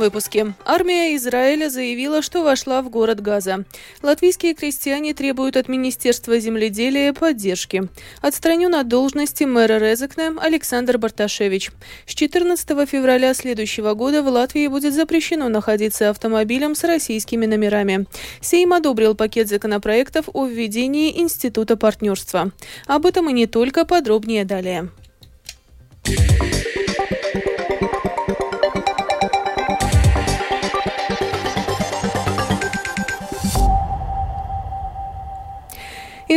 выпуске. Армия Израиля заявила, что вошла в город Газа. Латвийские крестьяне требуют от Министерства земледелия поддержки. Отстранен от должности мэра Резекне Александр Барташевич. С 14 февраля следующего года в Латвии будет запрещено находиться автомобилем с российскими номерами. Сейм одобрил пакет законопроектов о введении Института партнерства. Об этом и не только, подробнее далее.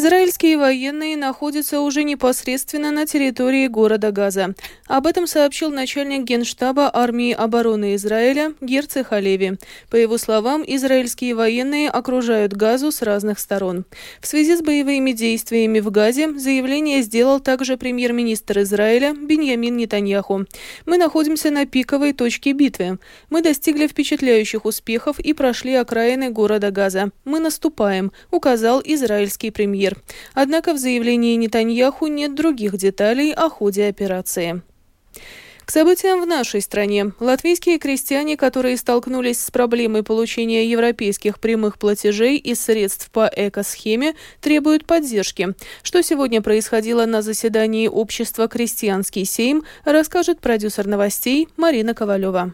Израильские военные находятся уже непосредственно на территории города Газа. Об этом сообщил начальник генштаба армии обороны Израиля Герцех Халеви. По его словам, израильские военные окружают Газу с разных сторон. В связи с боевыми действиями в Газе заявление сделал также премьер-министр Израиля Беньямин Нетаньяху. «Мы находимся на пиковой точке битвы. Мы достигли впечатляющих успехов и прошли окраины города Газа. Мы наступаем», указал израильский премьер премьер. Однако в заявлении Нетаньяху нет других деталей о ходе операции. К событиям в нашей стране. Латвийские крестьяне, которые столкнулись с проблемой получения европейских прямых платежей из средств по экосхеме, требуют поддержки. Что сегодня происходило на заседании общества «Крестьянский сейм», расскажет продюсер новостей Марина Ковалева.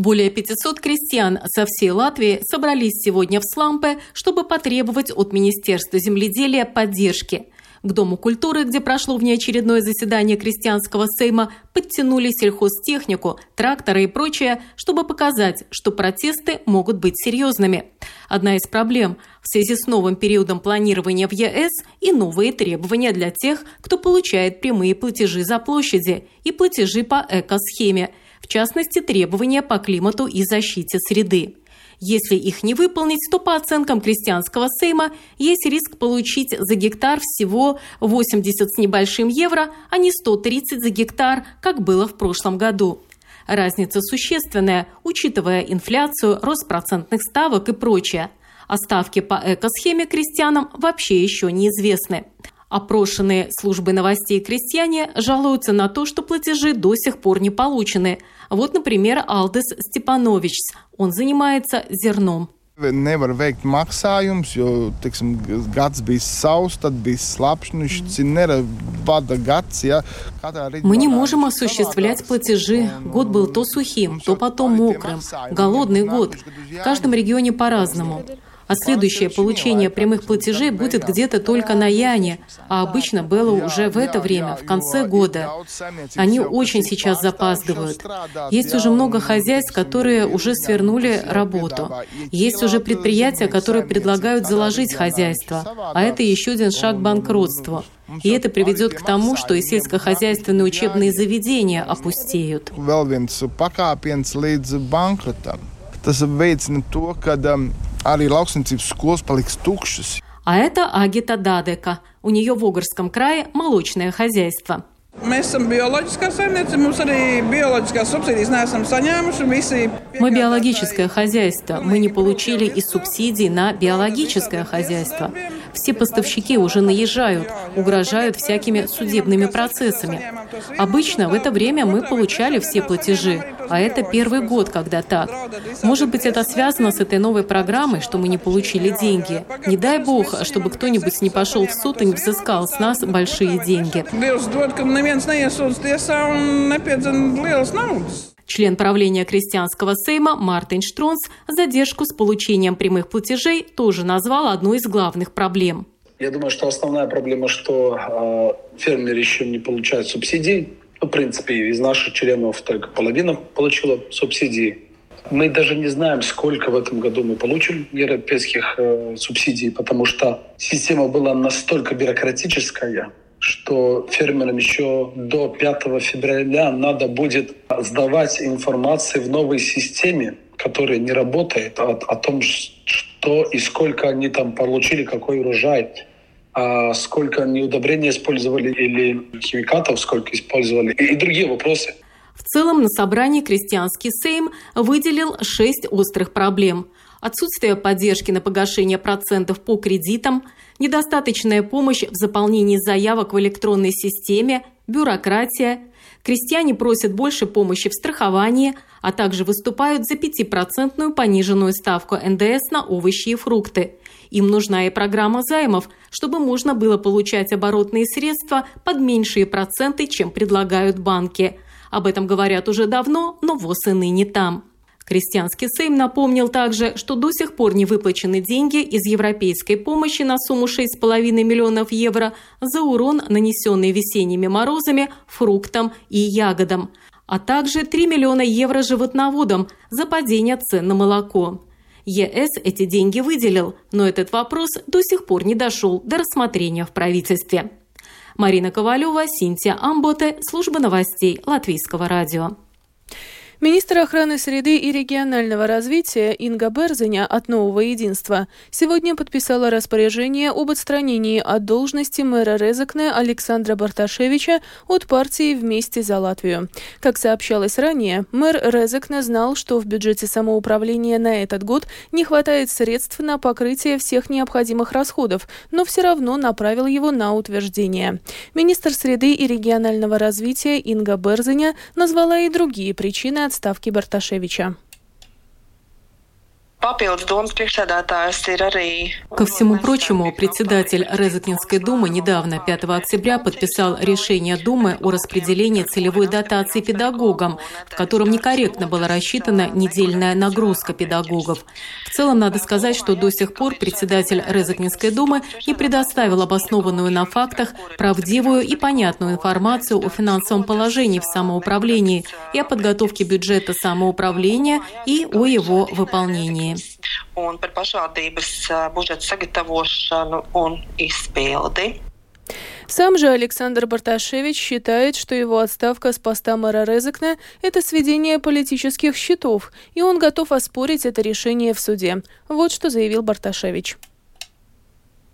Более 500 крестьян со всей Латвии собрались сегодня в Слампе, чтобы потребовать от Министерства земледелия поддержки. К Дому культуры, где прошло внеочередное заседание крестьянского сейма, подтянули сельхозтехнику, тракторы и прочее, чтобы показать, что протесты могут быть серьезными. Одна из проблем в связи с новым периодом планирования в ЕС и новые требования для тех, кто получает прямые платежи за площади и платежи по экосхеме – в частности требования по климату и защите среды. Если их не выполнить, то по оценкам крестьянского сейма есть риск получить за гектар всего 80 с небольшим евро, а не 130 за гектар, как было в прошлом году. Разница существенная, учитывая инфляцию, рост процентных ставок и прочее. А ставки по экосхеме крестьянам вообще еще неизвестны. Опрошенные службы новостей крестьяне жалуются на то, что платежи до сих пор не получены. Вот, например, Алдес Степанович. Он занимается зерном. Nevar veikt maksājumus, jo teiksim, gads bija sauss, tad bija slapjš. Nu, Цинера вада gads, ja. Мы не можем осуществлять платежи. Год был то сухим, то потом мокрым. Голодный год. В каждом регионе по-разному а следующее получение прямых платежей будет где-то только на Яне, а обычно было уже в это время, в конце года. Они очень сейчас запаздывают. Есть уже много хозяйств, которые уже свернули работу. Есть уже предприятия, которые предлагают заложить хозяйство, а это еще один шаг к банкротству. И это приведет к тому, что и сельскохозяйственные учебные заведения опустеют. Tas veicina to, ka arī lauksaimniecības skolas paliks tukšas. А это Агита Дадека. У нее в Огорском крае молочное хозяйство. Мы биологическое хозяйство. Мы не получили и субсидий на биологическое хозяйство. Все поставщики уже наезжают, угрожают всякими судебными процессами. Обычно в это время мы получали все платежи, а это первый год, когда так. Может быть, это связано с этой новой программой, что мы не получили деньги. Не дай бог, чтобы кто-нибудь не пошел в суд и не взыскал с нас большие деньги. Член правления крестьянского сейма Мартин Штронс задержку с получением прямых платежей тоже назвал одной из главных проблем. Я думаю, что основная проблема, что э, фермеры еще не получают субсидий. Ну, в принципе, из наших членов только половина получила субсидии. Мы даже не знаем, сколько в этом году мы получим европейских э, субсидий, потому что система была настолько бюрократическая, что фермерам еще до 5 февраля надо будет сдавать информацию в новой системе, которая не работает, о, о том, что и сколько они там получили, какой урожай, а сколько они удобрения использовали или химикатов, сколько использовали, и, и другие вопросы. В целом на собрании крестьянский Сейм выделил шесть острых проблем – отсутствие поддержки на погашение процентов по кредитам, недостаточная помощь в заполнении заявок в электронной системе, бюрократия. Крестьяне просят больше помощи в страховании, а также выступают за 5% пониженную ставку НДС на овощи и фрукты. Им нужна и программа займов, чтобы можно было получать оборотные средства под меньшие проценты, чем предлагают банки. Об этом говорят уже давно, но ВОЗ и ныне там. Крестьянский Сейм напомнил также, что до сих пор не выплачены деньги из европейской помощи на сумму 6,5 миллионов евро за урон, нанесенный весенними морозами, фруктам и ягодам, а также 3 миллиона евро животноводам за падение цен на молоко. ЕС эти деньги выделил, но этот вопрос до сих пор не дошел до рассмотрения в правительстве. Марина Ковалева, Синтия Амботе, служба новостей Латвийского радио. Министр охраны среды и регионального развития Инга Берзиня от «Нового единства» сегодня подписала распоряжение об отстранении от должности мэра Резакне Александра Барташевича от партии «Вместе за Латвию». Как сообщалось ранее, мэр Резакне знал, что в бюджете самоуправления на этот год не хватает средств на покрытие всех необходимых расходов, но все равно направил его на утверждение. Министр среды и регионального развития Инга Берзиня назвала и другие причины отставки Барташевича. Ко всему прочему, председатель Резакинской думы недавно, 5 октября, подписал решение Думы о распределении целевой дотации педагогам, в котором некорректно была рассчитана недельная нагрузка педагогов. В целом, надо сказать, что до сих пор председатель Резакинской думы не предоставил обоснованную на фактах, правдивую и понятную информацию о финансовом положении в самоуправлении и о подготовке бюджета самоуправления и о его выполнении un par pašvaldības budžeta sagatavošanu un izpildi. Сам же Александр Барташевич считает, что его отставка с поста мэра Резекна – это сведение политических счетов, и он готов оспорить это решение в суде. Вот что заявил Барташевич.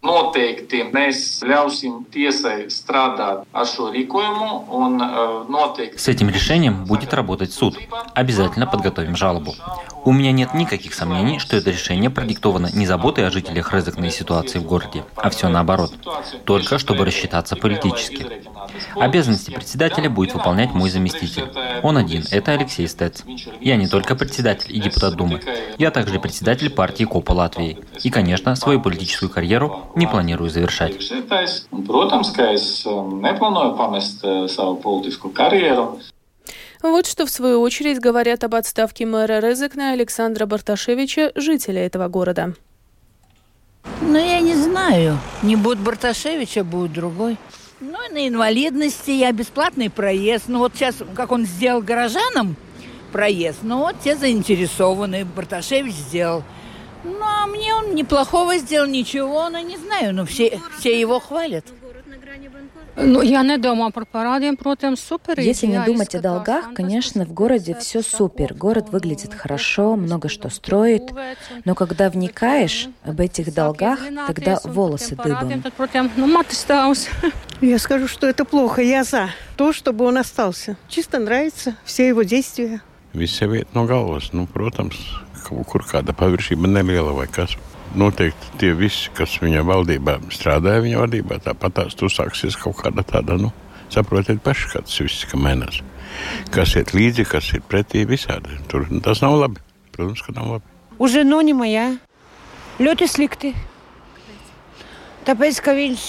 Noteikti mēs ļausim tiesai strādāt ar šo rīkojumu un noteikti... С этим решением будет работать суд. Обязательно подготовим жалобу. У меня нет никаких сомнений, что это решение продиктовано не заботой о жителях рызыкной ситуации в городе, а все наоборот. Только чтобы рассчитаться политически. Обязанности председателя будет выполнять мой заместитель. Он один, это Алексей Стец. Я не только председатель и депутат Думы, я также председатель партии Копа Латвии. И, конечно, свою политическую карьеру не планирую завершать. Вот что, в свою очередь, говорят об отставке мэра Резекна Александра Барташевича, жителя этого города. Ну, я не знаю. Не будет Барташевича, будет другой. Ну, на инвалидности я бесплатный проезд. Ну, вот сейчас, как он сделал горожанам проезд, ну, вот те заинтересованы. Барташевич сделал. Ну, а мне он неплохого сделал, ничего, ну, не знаю, но все, все его хвалят. Ну, я не думаю про парадием, против супер. Если не думать о долгах, конечно, в городе все супер. Город выглядит хорошо, много что строит. Но когда вникаешь об этих долгах, тогда волосы дыбом. Ну, я скажу, что это плохо. Я за то, чтобы он остался. Чисто нравится все его действия. Visi vieta no galvas, nu, protams, kaut kur kāda paviršība neliela vai kas. Noteikti tie visi, kas viņa valdībā strādāja, viņa vadībā, tāpat tās uzsāksies kaut kāda tāda, nu, saprotiet paši, kā tas viss ka mainās. Kas iet līdzi, kas ir pretī visādi. Tur nu, tas nav labi. Protams, ka nav labi. Уже но не моя. Ļoti slikti. Tāpēc, ka viņš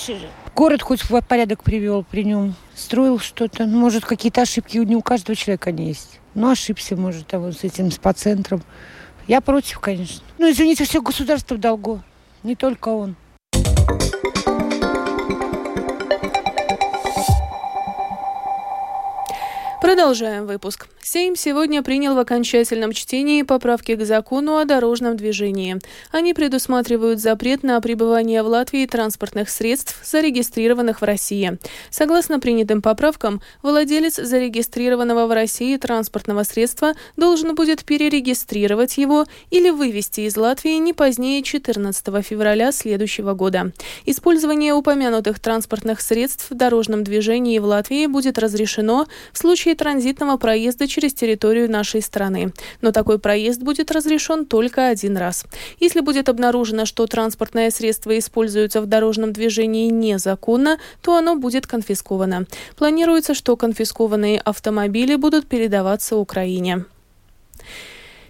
город хоть в порядок привел при нем, строил что-то. Может, какие-то ошибки не у каждого человека они есть. Но ошибся, может, там вот с этим спа-центром. Я против, конечно. Ну, извините, все государство в долгу. Не только он. Продолжаем выпуск. Сейм сегодня принял в окончательном чтении поправки к закону о дорожном движении. Они предусматривают запрет на пребывание в Латвии транспортных средств, зарегистрированных в России. Согласно принятым поправкам, владелец зарегистрированного в России транспортного средства должен будет перерегистрировать его или вывести из Латвии не позднее 14 февраля следующего года. Использование упомянутых транспортных средств в дорожном движении в Латвии будет разрешено в случае транзитного проезда через территорию нашей страны. Но такой проезд будет разрешен только один раз. Если будет обнаружено, что транспортное средство используется в дорожном движении незаконно, то оно будет конфисковано. Планируется, что конфискованные автомобили будут передаваться Украине.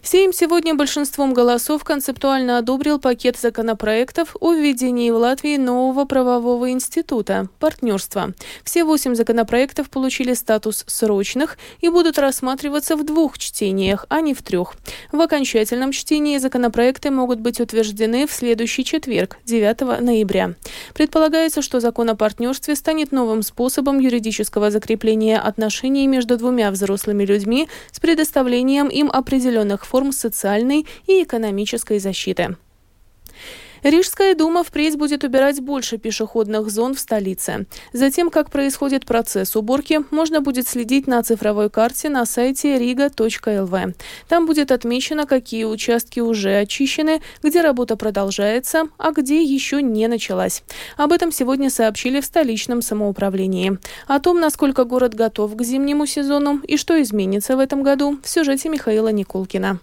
Сейм сегодня большинством голосов концептуально одобрил пакет законопроектов о введении в Латвии нового правового института – партнерства. Все восемь законопроектов получили статус срочных и будут рассматриваться в двух чтениях, а не в трех. В окончательном чтении законопроекты могут быть утверждены в следующий четверг, 9 ноября. Предполагается, что закон о партнерстве станет новым способом юридического закрепления отношений между двумя взрослыми людьми с предоставлением им определенных форм форм социальной и экономической защиты. Рижская дума впредь будет убирать больше пешеходных зон в столице. Затем, как происходит процесс уборки, можно будет следить на цифровой карте на сайте riga.lv. Там будет отмечено, какие участки уже очищены, где работа продолжается, а где еще не началась. Об этом сегодня сообщили в столичном самоуправлении. О том, насколько город готов к зимнему сезону и что изменится в этом году, в сюжете Михаила Никулкина.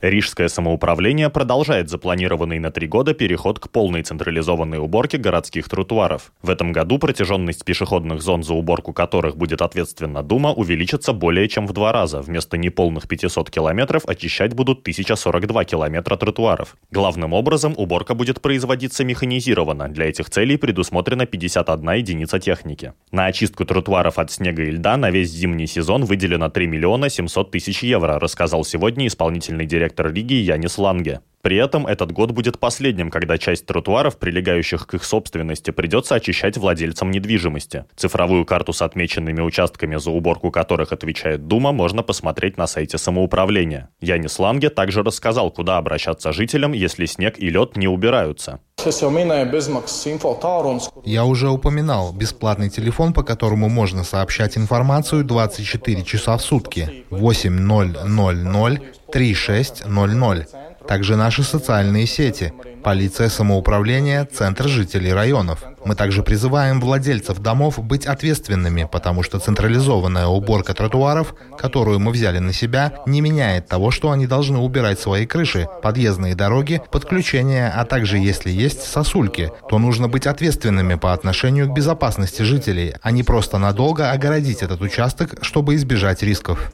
Рижское самоуправление продолжает запланированный на три года переход к полной централизованной уборке городских тротуаров. В этом году протяженность пешеходных зон, за уборку которых будет ответственна Дума, увеличится более чем в два раза. Вместо неполных 500 километров очищать будут 1042 километра тротуаров. Главным образом уборка будет производиться механизированно. Для этих целей предусмотрена 51 единица техники. На очистку тротуаров от снега и льда на весь зимний сезон выделено 3 миллиона 700 тысяч евро, рассказал сегодня исполнительный директор директор Риги Янис Ланге. При этом этот год будет последним, когда часть тротуаров, прилегающих к их собственности, придется очищать владельцам недвижимости. Цифровую карту с отмеченными участками, за уборку которых отвечает Дума, можно посмотреть на сайте самоуправления. Янис Ланге также рассказал, куда обращаться жителям, если снег и лед не убираются. Я уже упоминал бесплатный телефон, по которому можно сообщать информацию 24 часа в сутки 8000 3600. Также наши социальные сети, полиция самоуправления, центр жителей районов. Мы также призываем владельцев домов быть ответственными, потому что централизованная уборка тротуаров, которую мы взяли на себя, не меняет того, что они должны убирать свои крыши, подъездные дороги, подключения, а также если есть сосульки, то нужно быть ответственными по отношению к безопасности жителей, а не просто надолго огородить этот участок, чтобы избежать рисков.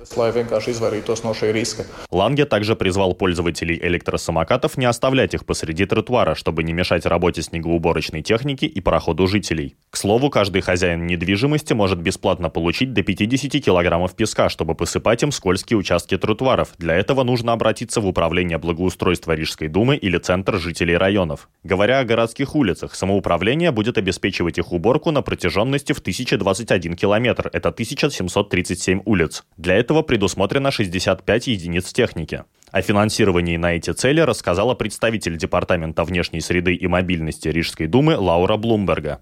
Ланге также призвал пользователей электросамокатов не оставлять их посреди тротуара, чтобы не мешать работе снегоуборочной техники и проходу жителей. К слову, каждый хозяин недвижимости может бесплатно получить до 50 килограммов песка, чтобы посыпать им скользкие участки тротуаров. Для этого нужно обратиться в Управление благоустройства Рижской думы или Центр жителей районов. Говоря о городских улицах, самоуправление будет обеспечивать их уборку на протяженности в 1021 километр. Это 1737 улиц. Для этого предусмотрено 65 единиц техники. О финансировании на эти цели рассказала представитель Департамента внешней среды и мобильности Рижской думы Лаура Блумберга.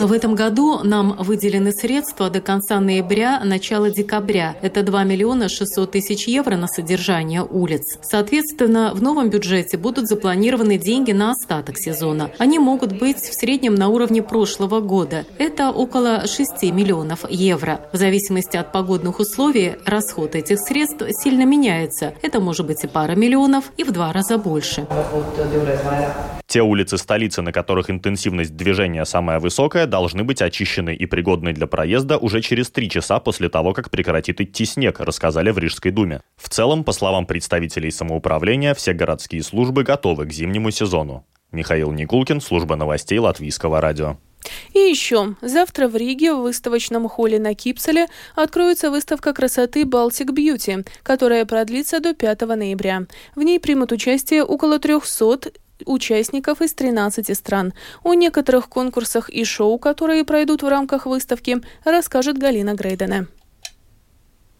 В этом году нам выделены средства до конца ноября, начала декабря. Это 2 миллиона 600 тысяч евро на содержание улиц. Соответственно, в новом бюджете будут запланированы деньги на остаток сезона. Они могут быть в среднем на уровне прошлого года. Это около 6 миллионов евро. В зависимости от погодных условий расход этих средств сильно меняется. Это может быть и пара миллионов, и в два раза больше. Те улицы столицы, на которых интенсивность движения самая высокая, должны быть очищены и пригодны для проезда уже через три часа после того, как прекратит идти снег, рассказали в Рижской думе. В целом, по словам представителей самоуправления, все городские службы готовы к зимнему сезону. Михаил Никулкин, служба новостей Латвийского радио. И еще, завтра в Риге в выставочном холле на Кипселе откроется выставка красоты Baltic Beauty, которая продлится до 5 ноября. В ней примут участие около 300 участников из 13 стран. О некоторых конкурсах и шоу, которые пройдут в рамках выставки, расскажет Галина Грейдене.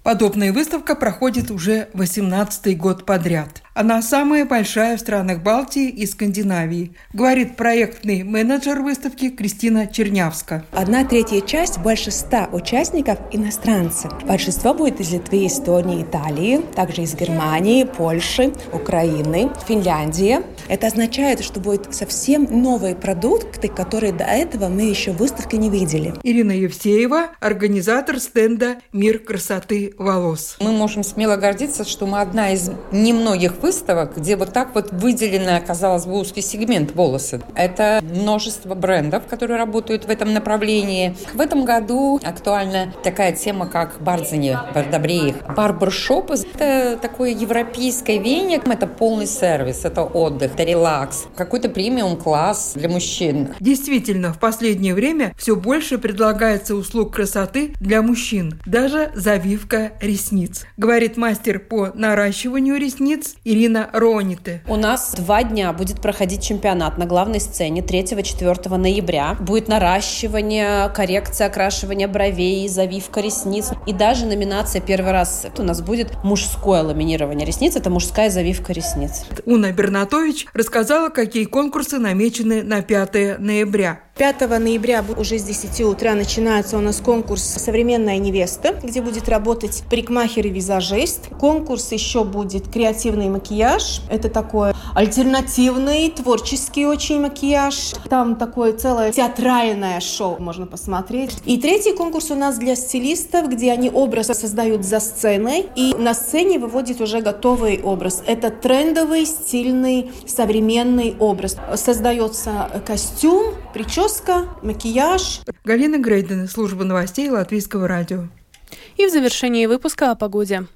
Подобная выставка проходит уже 18 год подряд. Она самая большая в странах Балтии и Скандинавии, говорит проектный менеджер выставки Кристина Чернявска. Одна третья часть, больше ста участников – иностранцы. Большинство будет из Литвы, Эстонии, Италии, также из Германии, Польши, Украины, Финляндии. Это означает, что будут совсем новые продукты, которые до этого мы еще в выставке не видели. Ирина Евсеева, организатор стенда «Мир красоты волос». Мы можем смело гордиться, что мы одна из немногих выставок, где вот так вот выделено, казалось бы, узкий сегмент волосы. Это множество брендов, которые работают в этом направлении. В этом году актуальна такая тема, как Бардзани, Бардабреих. Барбершоп – это такое европейское веяние. Это полный сервис, это отдых, это релакс, какой-то премиум-класс для мужчин. Действительно, в последнее время все больше предлагается услуг красоты для мужчин, даже завивка ресниц, говорит мастер по наращиванию ресниц Ирина Роните. У нас два дня будет проходить чемпионат на главной сцене 3-4 ноября. Будет наращивание, коррекция окрашивания бровей, завивка ресниц и даже номинация первый раз. У нас будет мужское ламинирование ресниц, это мужская завивка ресниц. Уна Бернатович рассказала, какие конкурсы намечены на 5 ноября. 5 ноября уже с 10 утра начинается у нас конкурс «Современная невеста», где будет работать парикмахер и визажист. Конкурс еще будет «Креативный макияж». Это такой альтернативный, творческий очень макияж. Там такое целое театральное шоу можно посмотреть. И третий конкурс у нас для стилистов, где они образ создают за сценой и на сцене выводят уже готовый образ. Это трендовый, стильный, современный образ. Создается костюм, прическа, прическа, макияж. Галина Грейден, служба новостей Латвийского радио. И в завершении выпуска о погоде.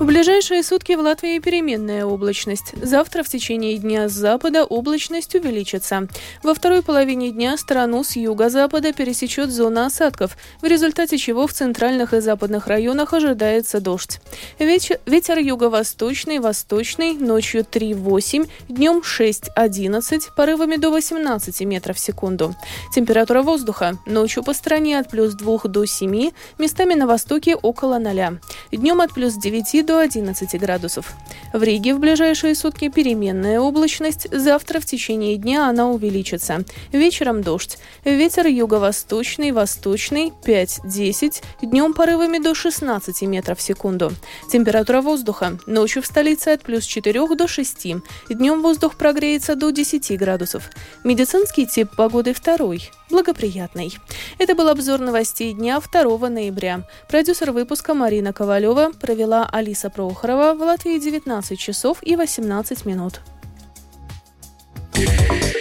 В ближайшие сутки в Латвии переменная облачность. Завтра в течение дня с запада облачность увеличится. Во второй половине дня страну с юго-запада пересечет зона осадков, в результате чего в центральных и западных районах ожидается дождь. Вечер, ветер юго-восточный, восточный, ночью 3-8, днем 6-11, порывами до 18 метров в секунду. Температура воздуха ночью по стране от плюс 2 до 7, местами на востоке около 0. Днем от плюс 9 до до 11 градусов. В Риге в ближайшие сутки переменная облачность. Завтра в течение дня она увеличится. Вечером дождь. Ветер юго-восточный, восточный 5-10. Днем порывами до 16 метров в секунду. Температура воздуха. Ночью в столице от плюс 4 до 6. Днем воздух прогреется до 10 градусов. Медицинский тип погоды второй благоприятный. Это был обзор новостей дня 2 ноября. Продюсер выпуска Марина Ковалева провела Алиса Прохорова в Латвии 19 часов и 18 минут. Yeah.